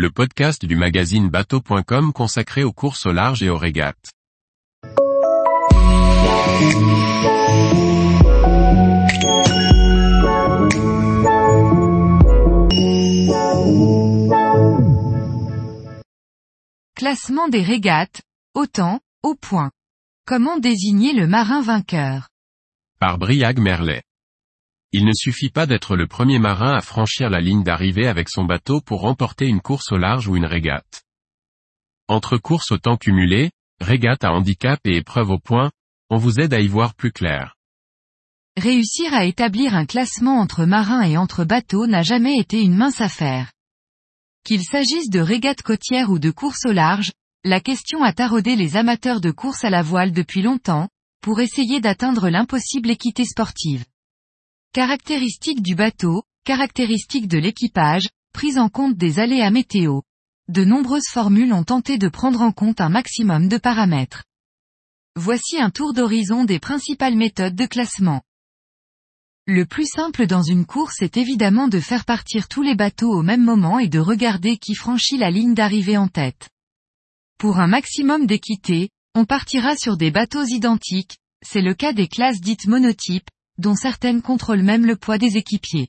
le podcast du magazine bateau.com consacré aux courses au large et aux régates. Classement des régates, au temps, au point. Comment désigner le marin vainqueur? Par Briag Merlet. Il ne suffit pas d'être le premier marin à franchir la ligne d'arrivée avec son bateau pour remporter une course au large ou une régate. Entre courses au temps cumulé, régate à handicap et épreuve au point, on vous aide à y voir plus clair. Réussir à établir un classement entre marins et entre bateaux n'a jamais été une mince affaire. Qu'il s'agisse de régates côtières ou de courses au large, la question a taraudé les amateurs de course à la voile depuis longtemps, pour essayer d'atteindre l'impossible équité sportive. Caractéristiques du bateau, caractéristiques de l'équipage, prise en compte des aléas météo. De nombreuses formules ont tenté de prendre en compte un maximum de paramètres. Voici un tour d'horizon des principales méthodes de classement. Le plus simple dans une course est évidemment de faire partir tous les bateaux au même moment et de regarder qui franchit la ligne d'arrivée en tête. Pour un maximum d'équité, on partira sur des bateaux identiques, c'est le cas des classes dites monotypes, dont certaines contrôlent même le poids des équipiers.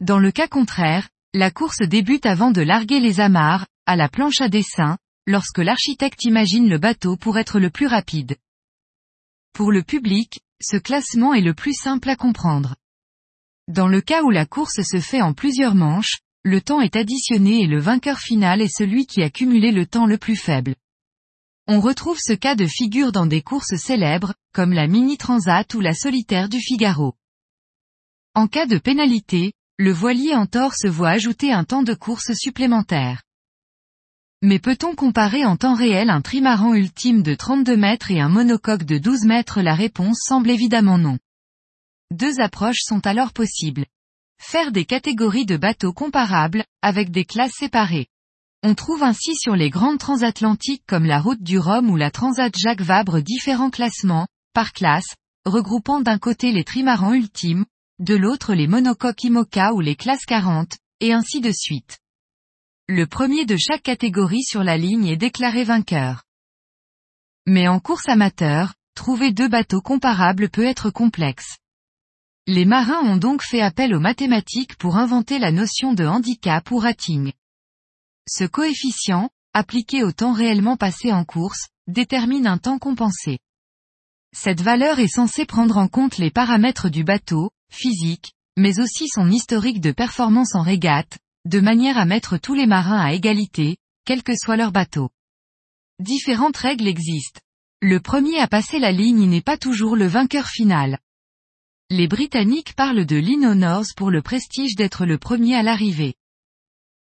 Dans le cas contraire, la course débute avant de larguer les amarres, à la planche à dessin, lorsque l'architecte imagine le bateau pour être le plus rapide. Pour le public, ce classement est le plus simple à comprendre. Dans le cas où la course se fait en plusieurs manches, le temps est additionné et le vainqueur final est celui qui a cumulé le temps le plus faible. On retrouve ce cas de figure dans des courses célèbres, comme la Mini Transat ou la Solitaire du Figaro. En cas de pénalité, le voilier en tort se voit ajouter un temps de course supplémentaire. Mais peut-on comparer en temps réel un trimaran ultime de 32 mètres et un monocoque de 12 mètres? La réponse semble évidemment non. Deux approches sont alors possibles. Faire des catégories de bateaux comparables, avec des classes séparées. On trouve ainsi sur les grandes transatlantiques comme la route du Rhum ou la Transat Jacques Vabre différents classements, par classe, regroupant d'un côté les trimarans ultimes, de l'autre les monocoques IMOCA ou les classes 40, et ainsi de suite. Le premier de chaque catégorie sur la ligne est déclaré vainqueur. Mais en course amateur, trouver deux bateaux comparables peut être complexe. Les marins ont donc fait appel aux mathématiques pour inventer la notion de handicap ou rating. Ce coefficient, appliqué au temps réellement passé en course, détermine un temps compensé. Cette valeur est censée prendre en compte les paramètres du bateau, physique, mais aussi son historique de performance en régate, de manière à mettre tous les marins à égalité, quel que soit leur bateau. Différentes règles existent. Le premier à passer la ligne n'est pas toujours le vainqueur final. Les Britanniques parlent de Lynn Honors pour le prestige d'être le premier à l'arrivée.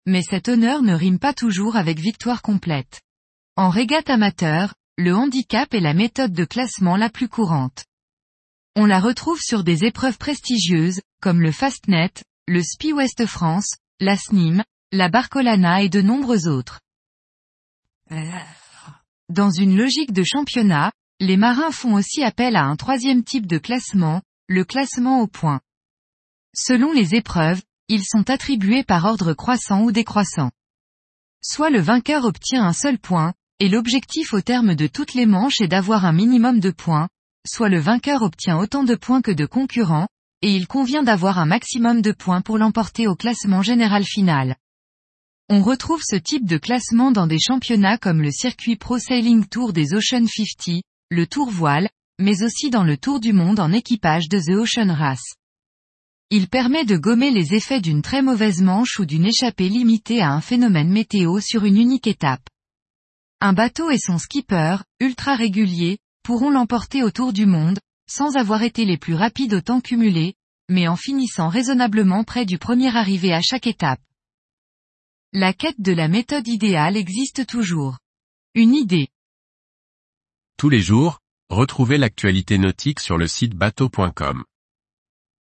Mais cet honneur ne rime pas toujours avec victoire complète. En régate amateur, le handicap est la méthode de classement la plus courante. On la retrouve sur des épreuves prestigieuses, comme le Fastnet, le Spi West France, la SNIM, la Barcolana et de nombreux autres. Dans une logique de championnat, les marins font aussi appel à un troisième type de classement, le classement au point. Selon les épreuves, ils sont attribués par ordre croissant ou décroissant. Soit le vainqueur obtient un seul point, et l'objectif au terme de toutes les manches est d'avoir un minimum de points, soit le vainqueur obtient autant de points que de concurrents, et il convient d'avoir un maximum de points pour l'emporter au classement général final. On retrouve ce type de classement dans des championnats comme le circuit Pro Sailing Tour des Ocean 50, le Tour Voile, mais aussi dans le Tour du Monde en équipage de The Ocean Race. Il permet de gommer les effets d'une très mauvaise manche ou d'une échappée limitée à un phénomène météo sur une unique étape. Un bateau et son skipper, ultra réguliers, pourront l'emporter autour du monde, sans avoir été les plus rapides au temps cumulé, mais en finissant raisonnablement près du premier arrivé à chaque étape. La quête de la méthode idéale existe toujours. Une idée. Tous les jours, retrouvez l'actualité nautique sur le site bateau.com.